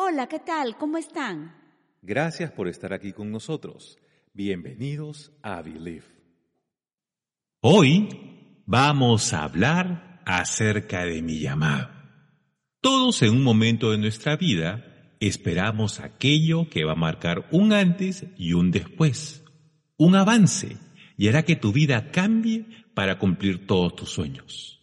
Hola, ¿qué tal? ¿Cómo están? Gracias por estar aquí con nosotros. Bienvenidos a Believe. Hoy vamos a hablar acerca de mi llamado. Todos en un momento de nuestra vida esperamos aquello que va a marcar un antes y un después, un avance y hará que tu vida cambie para cumplir todos tus sueños.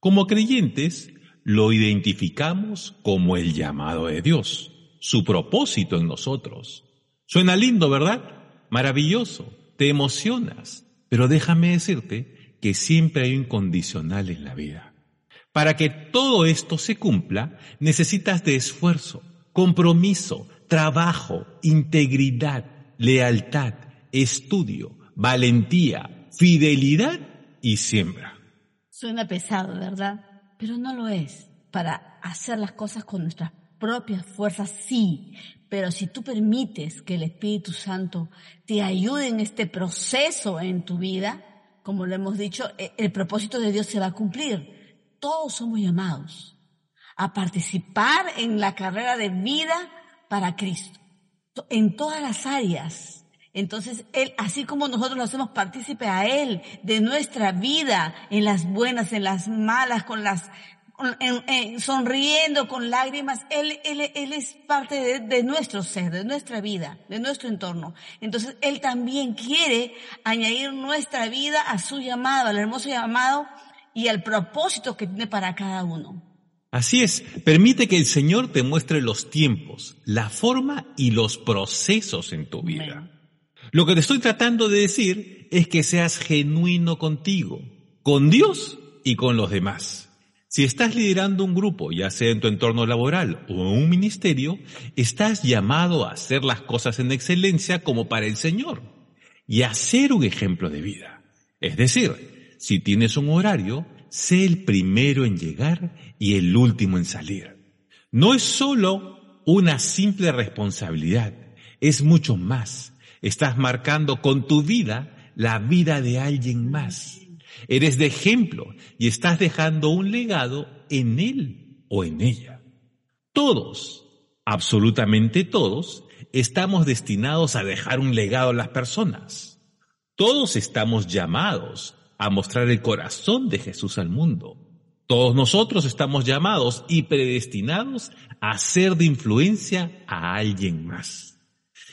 Como creyentes, lo identificamos como el llamado de Dios, su propósito en nosotros. Suena lindo, ¿verdad? Maravilloso, te emocionas, pero déjame decirte que siempre hay un condicional en la vida. Para que todo esto se cumpla, necesitas de esfuerzo, compromiso, trabajo, integridad, lealtad, estudio, valentía, fidelidad y siembra. Suena pesado, ¿verdad? Pero no lo es. Para hacer las cosas con nuestras propias fuerzas, sí. Pero si tú permites que el Espíritu Santo te ayude en este proceso en tu vida, como lo hemos dicho, e, el propósito de Dios se va a cumplir. Todos somos llamados a participar en la carrera de vida para Cristo, en todas las áreas. Entonces, Él, así como nosotros lo hacemos partícipe a Él de nuestra vida, en las buenas, en las malas, con las, sonriendo, con lágrimas, Él, él, él es parte de, de, nuestro ser, de nuestra vida, de nuestro entorno. Entonces, Él también quiere añadir nuestra vida a su llamado, al hermoso llamado y al propósito que tiene para cada uno. Así es, permite que el Señor te muestre los tiempos, la forma y los procesos en tu vida. Lo que te estoy tratando de decir es que seas genuino contigo, con Dios y con los demás. Si estás liderando un grupo, ya sea en tu entorno laboral o en un ministerio, estás llamado a hacer las cosas en excelencia como para el Señor y a ser un ejemplo de vida. Es decir, si tienes un horario, sé el primero en llegar y el último en salir. No es solo una simple responsabilidad, es mucho más. Estás marcando con tu vida la vida de alguien más. Eres de ejemplo y estás dejando un legado en él o en ella. Todos, absolutamente todos, estamos destinados a dejar un legado a las personas. Todos estamos llamados a mostrar el corazón de Jesús al mundo. Todos nosotros estamos llamados y predestinados a ser de influencia a alguien más.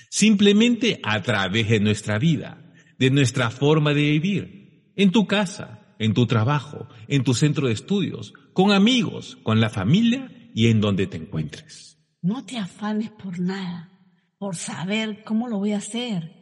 Simplemente a través de nuestra vida, de nuestra forma de vivir, en tu casa, en tu trabajo, en tu centro de estudios, con amigos, con la familia y en donde te encuentres. No te afanes por nada, por saber cómo lo voy a hacer,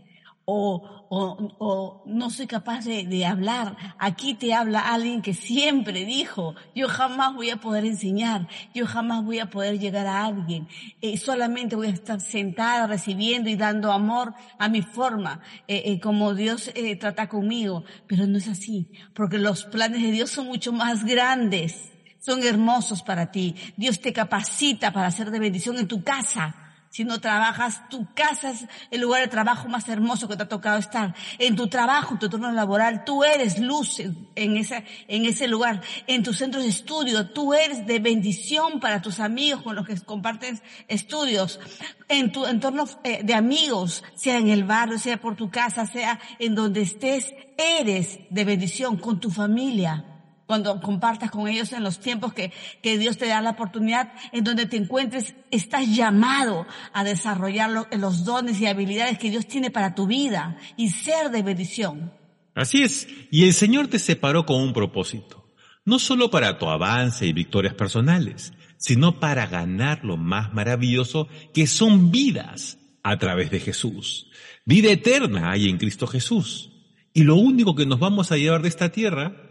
o, o, o, no soy capaz de, de, hablar. Aquí te habla alguien que siempre dijo, yo jamás voy a poder enseñar, yo jamás voy a poder llegar a alguien, eh, solamente voy a estar sentada recibiendo y dando amor a mi forma, eh, eh, como Dios eh, trata conmigo. Pero no es así, porque los planes de Dios son mucho más grandes, son hermosos para ti. Dios te capacita para hacer de bendición en tu casa si no trabajas, tu casa es el lugar de trabajo más hermoso que te ha tocado estar. En tu trabajo, tu turno laboral, tú eres luz en, ese, en ese lugar. En tus centros de estudio, tú eres de bendición para tus amigos con los que compartes estudios. En tu entorno eh, de amigos, sea en el barrio, sea por tu casa, sea en donde estés, eres de bendición con tu familia cuando compartas con ellos en los tiempos que, que, Dios te da la oportunidad, en donde te encuentres, estás llamado a desarrollar los dones y habilidades que Dios tiene para tu vida y ser de bendición. Así es, y el Señor te separó con un propósito, no solo para tu avance y victorias personales, sino para ganar lo más maravilloso que son vidas a través de Jesús. Vida eterna hay en Cristo Jesús. Y lo único que nos vamos a llevar de esta tierra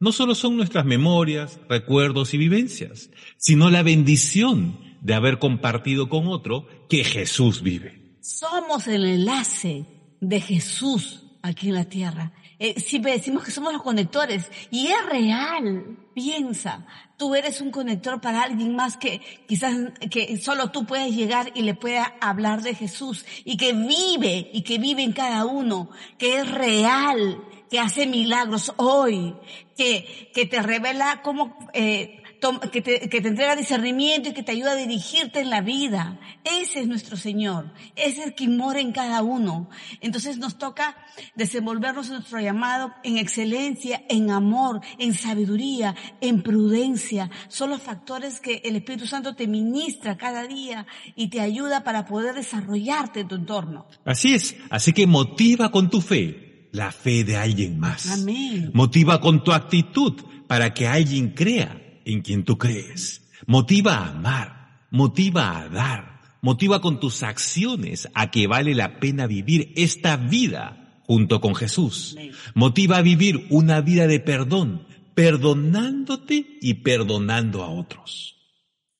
no solo son nuestras memorias, recuerdos y vivencias, sino la bendición de haber compartido con otro que Jesús vive. Somos el enlace de Jesús aquí en la tierra. Eh, siempre decimos que somos los conectores y es real. Piensa, tú eres un conector para alguien más que quizás que solo tú puedes llegar y le pueda hablar de Jesús y que vive y que vive en cada uno, que es real, que hace milagros hoy, que, que te revela cómo eh, que te, que te entrega discernimiento y que te ayuda a dirigirte en la vida. Ese es nuestro Señor. Ese es el que mora en cada uno. Entonces nos toca desenvolvernos en nuestro llamado en excelencia, en amor, en sabiduría, en prudencia. Son los factores que el Espíritu Santo te ministra cada día y te ayuda para poder desarrollarte en tu entorno. Así es. Así que motiva con tu fe la fe de alguien más. Amén. Motiva con tu actitud para que alguien crea en quien tú crees. Motiva a amar, motiva a dar, motiva con tus acciones a que vale la pena vivir esta vida junto con Jesús. Motiva a vivir una vida de perdón, perdonándote y perdonando a otros.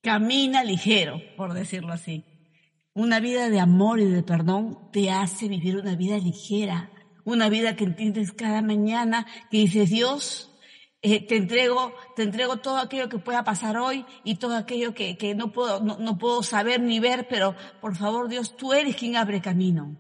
Camina ligero, por decirlo así. Una vida de amor y de perdón te hace vivir una vida ligera, una vida que entiendes cada mañana, que dices, Dios, eh, te entrego, te entrego todo aquello que pueda pasar hoy y todo aquello que, que no puedo, no, no, puedo saber ni ver, pero por favor Dios, tú eres quien abre camino.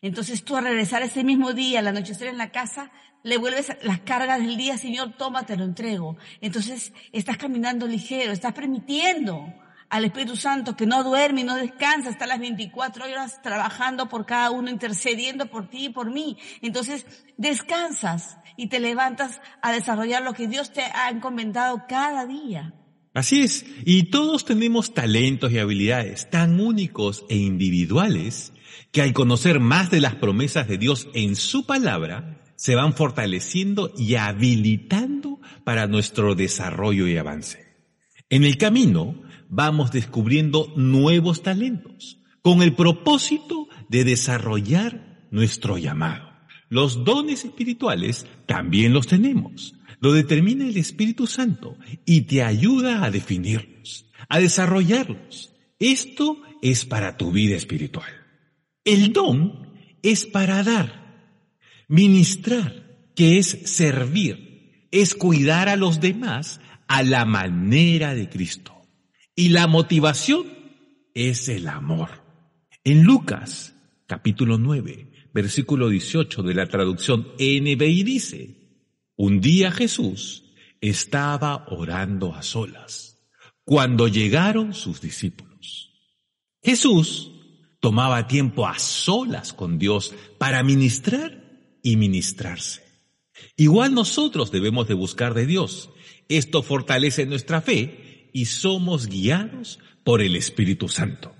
Entonces tú a regresar ese mismo día, al anochecer en la casa, le vuelves las cargas del día, Señor, toma, te lo entrego. Entonces estás caminando ligero, estás permitiendo al Espíritu Santo que no duerme y no descansa, está las 24 horas trabajando por cada uno, intercediendo por ti y por mí. Entonces descansas y te levantas a desarrollar lo que Dios te ha encomendado cada día. Así es, y todos tenemos talentos y habilidades tan únicos e individuales que al conocer más de las promesas de Dios en su palabra, se van fortaleciendo y habilitando para nuestro desarrollo y avance. En el camino vamos descubriendo nuevos talentos con el propósito de desarrollar nuestro llamado. Los dones espirituales también los tenemos. Lo determina el Espíritu Santo y te ayuda a definirlos, a desarrollarlos. Esto es para tu vida espiritual. El don es para dar, ministrar, que es servir, es cuidar a los demás a la manera de Cristo. Y la motivación es el amor. En Lucas, capítulo 9, versículo 18 de la traducción NBI dice, un día Jesús estaba orando a solas cuando llegaron sus discípulos. Jesús tomaba tiempo a solas con Dios para ministrar y ministrarse. Igual nosotros debemos de buscar de Dios. Esto fortalece nuestra fe y somos guiados por el Espíritu Santo.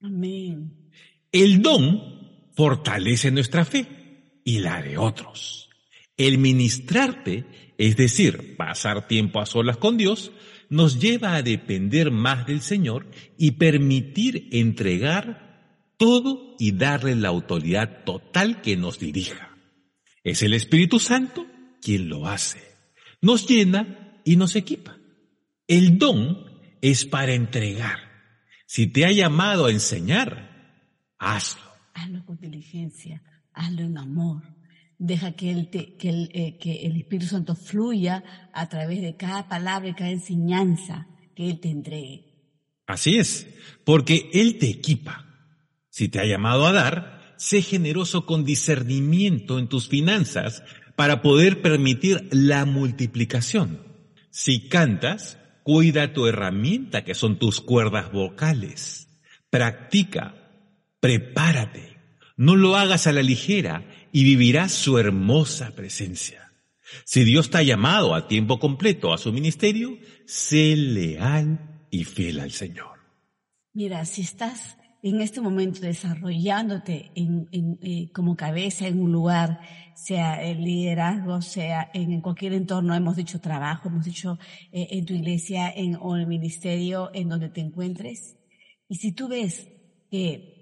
Amén. El don fortalece nuestra fe y la de otros. El ministrarte, es decir, pasar tiempo a solas con Dios, nos lleva a depender más del Señor y permitir entregar todo y darle la autoridad total que nos dirija. Es el Espíritu Santo quien lo hace. Nos llena y nos equipa. El don es para entregar. Si te ha llamado a enseñar, hazlo hazlo con diligencia, hazlo en amor. Deja que el, que, el, eh, que el Espíritu Santo fluya a través de cada palabra y cada enseñanza que Él te entregue. Así es, porque Él te equipa. Si te ha llamado a dar, sé generoso con discernimiento en tus finanzas para poder permitir la multiplicación. Si cantas, cuida tu herramienta que son tus cuerdas vocales. Practica prepárate, no lo hagas a la ligera y vivirás su hermosa presencia. Si Dios te ha llamado a tiempo completo a su ministerio, sé leal y fiel al Señor. Mira, si estás en este momento desarrollándote en, eh, como cabeza en un lugar, sea el liderazgo, sea en, cualquier entorno, hemos dicho trabajo, hemos dicho eh, en tu iglesia en, o en el ministerio en donde te encuentres, y si tú ves que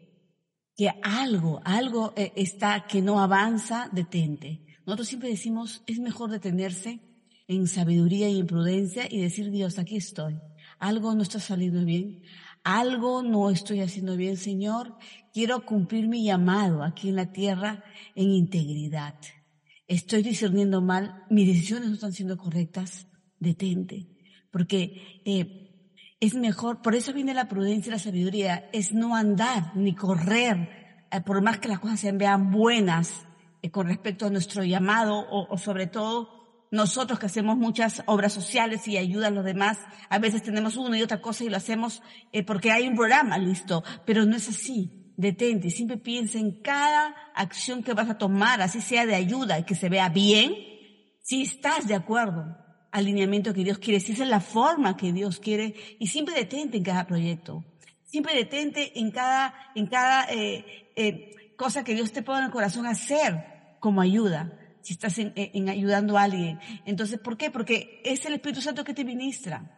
que algo, algo eh, está que no avanza, detente. Nosotros siempre decimos, es mejor detenerse en sabiduría y en prudencia y decir, Dios, aquí estoy. Algo no está saliendo bien. Algo no estoy haciendo bien, Señor. Quiero cumplir mi llamado aquí en la tierra en integridad. Estoy discerniendo mal. Mis decisiones no están siendo correctas. Detente. Porque eh, es mejor, por eso viene la prudencia y la sabiduría, es no andar ni correr, eh, por más que las cosas se vean buenas eh, con respecto a nuestro llamado o, sobre todo nosotros que hacemos muchas obras sociales y ayuda a los demás, a veces tenemos una y otra cosa y lo hacemos eh, porque hay un programa listo, pero no es así. Detente, siempre piensa en cada acción que vas a tomar, así sea de ayuda y que se vea bien, si estás de acuerdo al lineamiento que Dios quiere, si esa es la forma que Dios quiere, y siempre detente en cada proyecto. Siempre detente en cada, en cada eh, eh, cosa que Dios te pone en el corazón hacer como ayuda si estás en, ayudando a alguien. Entonces, ¿por qué? Porque es el Espíritu Santo que te ministra.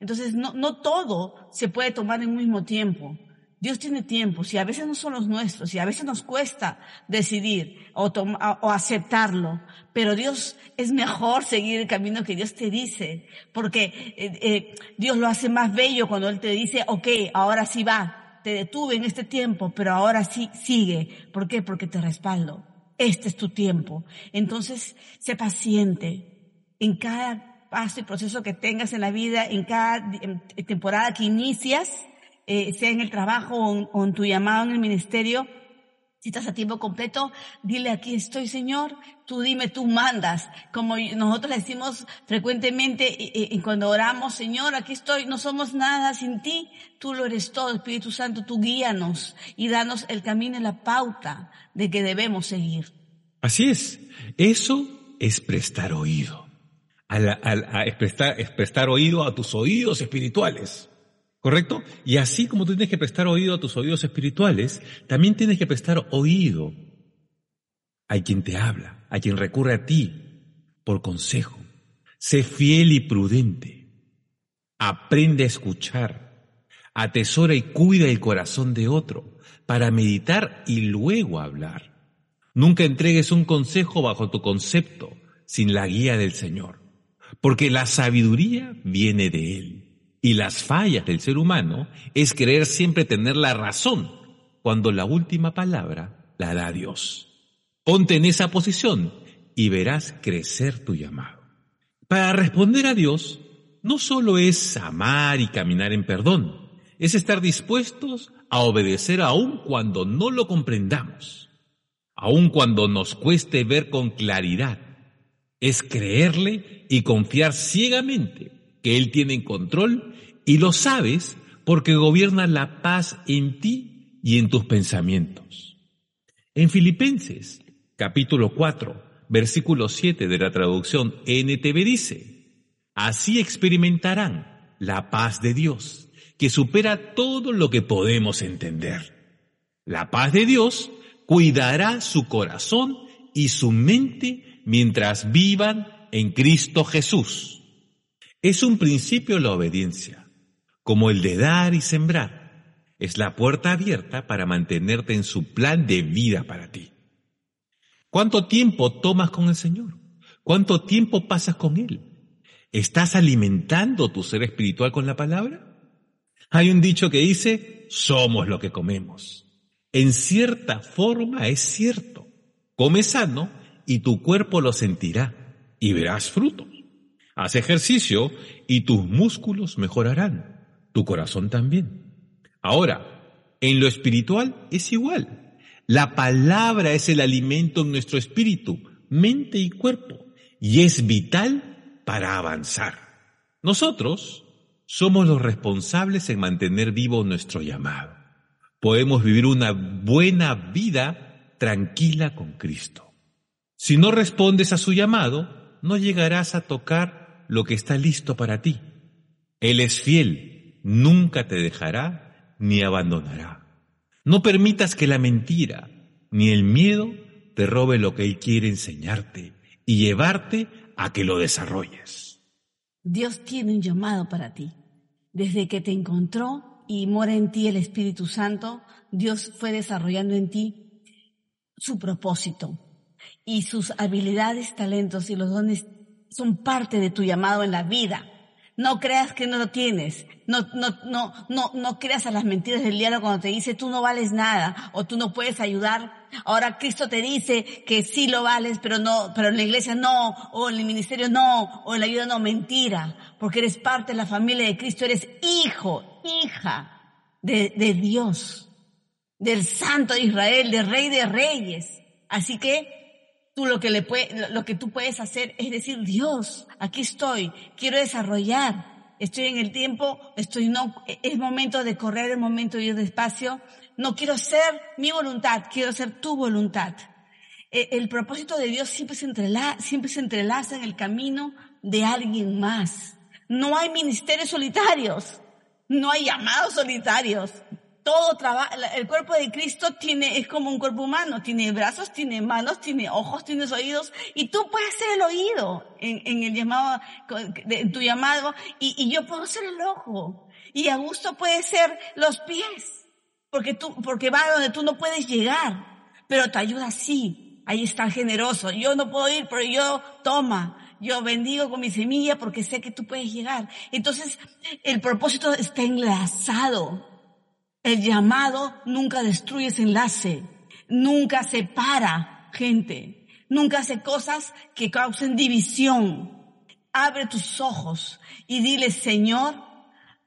Entonces, no, todo se puede tomar en un mismo tiempo. Dios tiene tiempos y a veces no son los nuestros y a veces nos cuesta decidir o, o aceptarlo, pero Dios es mejor seguir el camino que Dios te dice, porque eh, eh, Dios lo hace más bello cuando Él te dice, ok, ahora sí va, te detuve en este tiempo, pero ahora sí sigue. ¿Por qué? Porque te respaldo este es tu tiempo. Entonces, sé paciente en cada paso y proceso que tengas en la vida, en cada temporada que inicias, eh, sea en el trabajo o en tu llamado en el ministerio, si estás a tiempo completo, dile aquí estoy Señor, tú dime, tú mandas. Como nosotros le decimos frecuentemente y, cuando oramos, Señor, aquí estoy, no somos nada sin ti, tú lo eres todo, Espíritu Santo, tú guíanos y danos el camino y la pauta de que debemos seguir. Así es, eso es prestar oído, a prestar oído a tus oídos espirituales. ¿Correcto? Y así como tú tienes que prestar oído a tus oídos espirituales, también tienes que prestar oído a quien te habla, a quien recurre a ti por consejo. Sé fiel y prudente. Aprende a escuchar. Atesora y cuida el corazón de otro para meditar y luego hablar. Nunca entregues un consejo bajo tu concepto sin la guía del Señor, porque la sabiduría viene de Él. Y las fallas del ser humano es querer siempre tener la razón, cuando la última palabra la da Dios. Ponte en esa posición y verás crecer tu llamado. Para responder a Dios, no solo es amar y caminar en perdón, es estar dispuestos a obedecer aun cuando no lo comprendamos, aun cuando nos cueste ver con claridad. Es creerle y confiar ciegamente que Él tiene control y lo sabes porque gobierna la paz en ti y en tus pensamientos. En Filipenses, capítulo 4, versículo 7 de la traducción NTV dice, así experimentarán la paz de Dios, que supera todo lo que podemos entender. La paz de Dios cuidará su corazón y su mente mientras vivan en Cristo Jesús. Es un principio la obediencia, como el de dar y sembrar. Es la puerta abierta para mantenerte en su plan de vida para ti. ¿Cuánto tiempo tomas con el Señor? ¿Cuánto tiempo pasas con Él? ¿Estás alimentando tu ser espiritual con la palabra? Hay un dicho que dice, somos lo que comemos. En cierta forma es cierto. Come sano y tu cuerpo lo sentirá y verás frutos. Haz ejercicio y tus músculos mejorarán, tu corazón también. Ahora, en lo espiritual es igual. La palabra es el alimento en nuestro espíritu, mente y cuerpo, y es vital para avanzar. Nosotros somos los responsables en mantener vivo nuestro llamado. Podemos vivir una buena vida tranquila con Cristo. Si no respondes a su llamado, no llegarás a tocar lo que está listo para ti. Él es fiel, nunca te dejará ni abandonará. No permitas que la mentira ni el miedo te robe lo que Él quiere enseñarte y llevarte a que lo desarrolles. Dios tiene un llamado para ti. Desde que te encontró y mora en ti el Espíritu Santo, Dios fue desarrollando en ti su propósito y sus habilidades, talentos y los dones son parte de tu llamado en la vida. No creas que no lo tienes. No, no, no, no, no creas a las mentiras del diablo cuando te dice tú no vales nada o tú no puedes ayudar. Ahora Cristo te dice que sí lo vales, pero no, pero en la iglesia no, o en el ministerio no, o en la ayuda no. Mentira. Porque eres parte de la familia de Cristo. Eres hijo, hija de, Dios, del Santo de Israel, del Rey de Reyes. Así que tú lo que le puede, lo que tú puedes hacer es decir, Dios, aquí estoy, quiero desarrollar, estoy en el tiempo, estoy no, es momento de correr, es momento de ir despacio, no quiero ser mi voluntad, quiero ser tu voluntad. E, el propósito de Dios siempre se entrelaza, siempre se entrelaza en el camino de alguien más. No hay ministerios solitarios, no hay llamados solitarios todo trabaja, el cuerpo de Cristo tiene, es como un cuerpo humano, tiene brazos, tiene manos, tiene ojos, tiene oídos, y tú puedes ser el oído en, el llamado, en tu llamado, y, yo puedo ser el ojo, y Augusto puede ser los pies, porque tú, porque va donde tú no puedes llegar, pero te ayuda así, ahí está generoso, yo no puedo ir, pero yo toma, yo bendigo con mi semilla porque sé que tú puedes llegar. Entonces, el propósito está enlazado el llamado nunca destruye ese enlace, nunca separa gente, nunca hace cosas que causen división. Abre tus ojos y dile, Señor,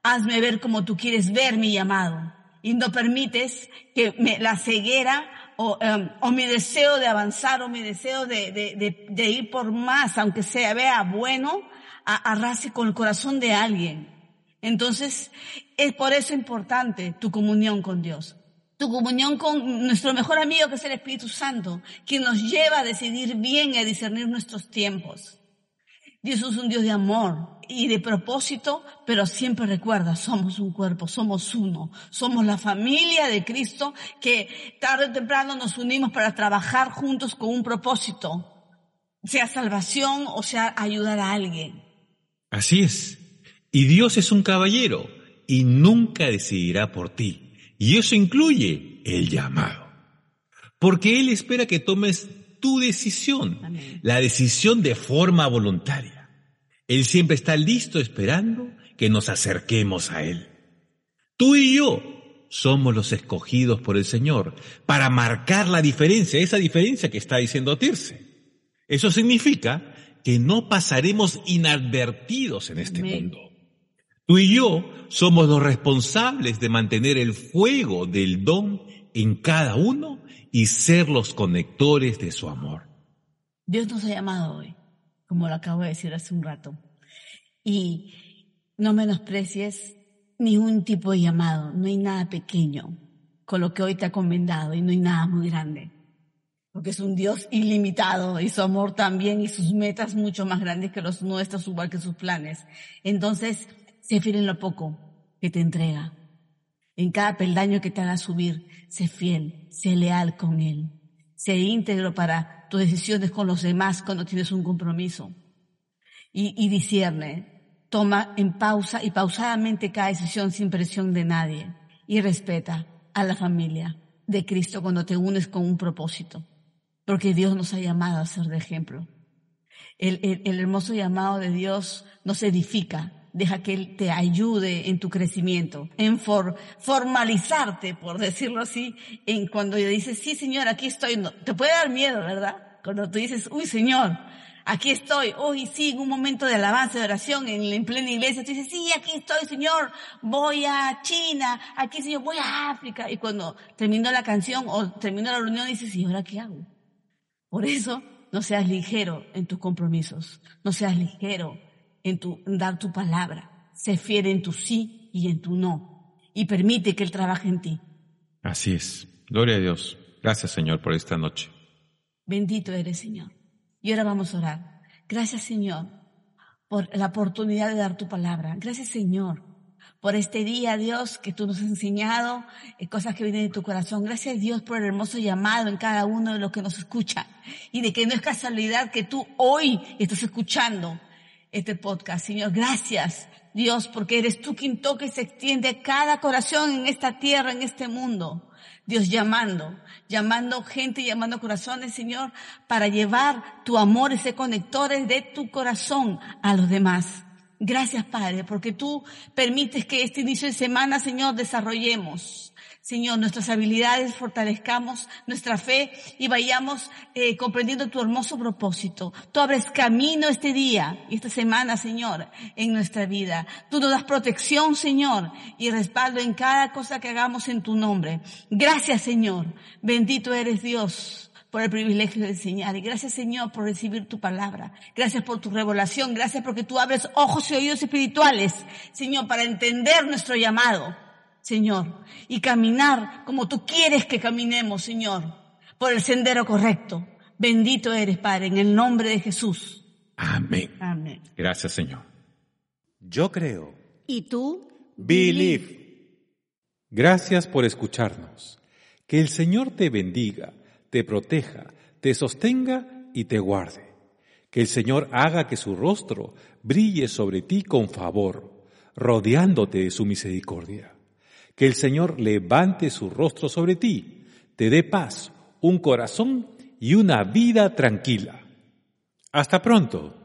hazme ver como tú quieres ver mi llamado. Y no permites que me, la ceguera o, em, mi deseo de avanzar o mi deseo de, ir por más, aunque sea vea bueno, arrase con el corazón de alguien. Entonces, es por eso importante tu comunión con Dios. Tu comunión con nuestro mejor amigo que es el Espíritu Santo, quien nos lleva a decidir bien y a discernir nuestros tiempos. Dios es un Dios de amor y de propósito, pero siempre recuerda, somos un cuerpo, somos uno, somos la familia de Cristo que tarde o temprano nos unimos para trabajar juntos con un propósito, sea salvación o sea ayudar a alguien. Así es. Y Dios es un caballero y nunca decidirá por ti. Y eso incluye el llamado. Porque Él espera que tomes tu decisión, la decisión de forma voluntaria. Él siempre está listo esperando que nos acerquemos a Él. Tú y yo somos los escogidos por el Señor para marcar la diferencia, esa diferencia que está diciendo Tirse. Eso significa que no pasaremos inadvertidos en este mundo. Tú y yo somos los responsables de mantener el fuego del don en cada uno y ser los conectores de su amor. Dios nos ha llamado hoy, como lo acabo de decir hace un rato. Y no menosprecies ningún tipo de llamado, no hay nada pequeño con lo que hoy te ha comendado y no hay nada muy grande. Porque es un Dios ilimitado y su amor también y sus metas mucho más grandes que los nuestros, igual que sus planes. Entonces, Sé fiel en lo poco que te entrega. En cada peldaño que te haga subir, sé fiel, sé leal con Él. Sé íntegro para tus decisiones con los demás cuando tienes un compromiso. Y, y discierne. Toma en pausa y pausadamente cada decisión sin presión de nadie. Y respeta a la familia de Cristo cuando te unes con un propósito. Porque Dios nos ha llamado a ser de ejemplo. El, el, el hermoso llamado de Dios nos edifica, deja que Él te ayude en tu crecimiento, en formalizarte, por decirlo así, en cuando dices, sí Señor, aquí estoy, no, te puede dar miedo, ¿verdad? Cuando tú dices, uy Señor, aquí estoy, uy sí, en un momento de alabanza, de oración, en, en plena iglesia, tú dices, sí, aquí estoy Señor, voy a China, aquí Señor, voy a África, y cuando terminó la canción o terminó la reunión dices, ¿y ahora qué hago? Por eso, no seas ligero en tus compromisos, no seas ligero en, tu, dar tu palabra. Sé fiel en tu sí y en tu no. Y permite que Él trabaje en ti. Así es. Gloria a Dios. Gracias, Señor, por esta noche. Bendito eres, Señor. Y ahora vamos a orar. Gracias, Señor, por la oportunidad de dar tu palabra. Gracias, Señor, por este día, Dios, que tú nos has enseñado, eh, cosas que vienen de tu corazón. Gracias, Dios, por el hermoso llamado en cada uno de los que nos escucha. Y de que no es casualidad que tú hoy estás escuchando este podcast. Señor, gracias Dios, porque eres tú quien toca y se extiende cada corazón en esta tierra, en este mundo. Dios llamando, llamando gente, llamando corazones, Señor, para llevar tu amor y ser conectores de tu corazón a los demás. Gracias, Padre, porque tú permites que este inicio de semana, Señor, desarrollemos Señor, nuestras habilidades fortalezcamos nuestra fe y vayamos eh, comprendiendo tu hermoso propósito. Tú abres camino este día y esta semana, Señor, en nuestra vida. Tú nos das protección, Señor, y respaldo en cada cosa que hagamos en tu nombre. Gracias, Señor. Bendito eres Dios por el privilegio de enseñar. Y gracias Señor por recibir tu palabra. Gracias por tu revelación. Gracias porque tú abres ojos y oídos espirituales, Señor, para entender nuestro llamado. Señor, y caminar como tú quieres que caminemos, Señor, por el sendero correcto. Bendito eres, Padre, en el nombre de Jesús. Amén. Amén. Gracias, Señor. Yo creo. ¿Y tú? Believe. Gracias por escucharnos. Que el Señor te bendiga, te proteja, te sostenga y te guarde. Que el Señor haga que su rostro brille sobre ti con favor, rodeándote de su misericordia que el Señor levante su rostro sobre ti, te dé paz, un corazón y una vida tranquila. Hasta pronto.